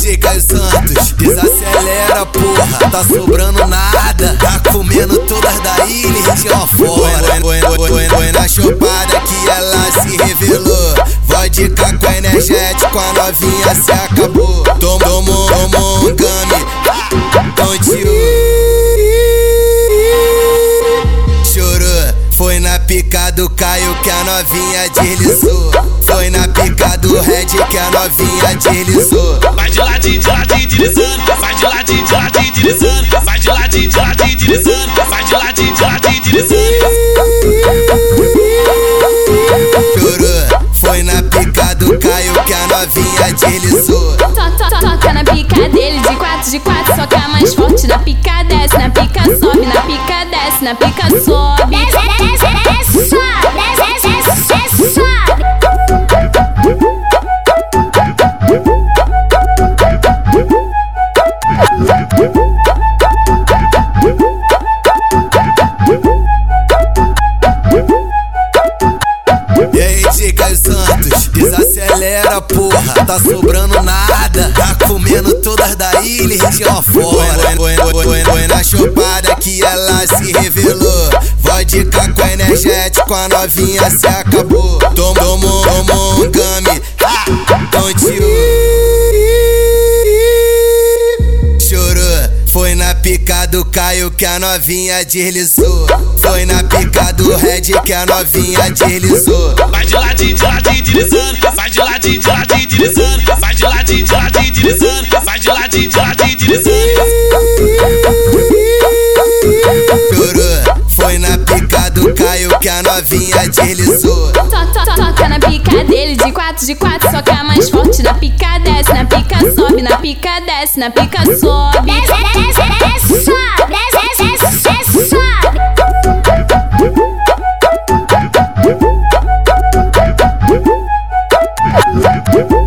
Dicas Santos, desacelera, porra. Tá sobrando nada. Tá comendo todas da ilha e região fora. Foi, na chupada que ela se revelou. Vodka com energético, a novinha se acabou. Tomou, tomou um game, tonteou. Chorou, foi na pica do Caio que a novinha deslizou. Foi na pica do Red que a novinha deslizou. Vai de ladinho, de ladinho, deslizando. Vai de ladinho, de ladinho, deslizando. Vai de ladinho, de ladinho, deslizando. Vai de ladinho, de ladinho, deslizando. Chorou, foi na pica do Caio que a novinha deslizou. To- to- Toca na pica dele, de quatro, de quatro, soca mais forte. Na pica desce, na pica sobe, na pica desce, na pica sobe. Dicas Santos, desacelera, porra. Tá sobrando nada. Tá comendo todas da ilha e região fora. Foi, na chupada que ela se revelou. Vodka com energético, a novinha se acabou. Tomou, tomou, tomou um game, tonteou. Chorou, foi na pica do Caio que a novinha deslizou. Foi na pica Red que a novinha deslizou. Vai de ladinho, de ladinho, deslizando. Vai de ladinho, de ladinho, deslizando. Vai de ladinho, de ladinho, deslizando. Vai de ladinho, de ladinho, deslizando. Chorou, foi na pica do Caio que a novinha deslizou. To- to- Toca na pica dele, de quatro, de quatro, soca mais forte. Na pica desce, na pica sobe, na pica desce, na pica sobe. Bye.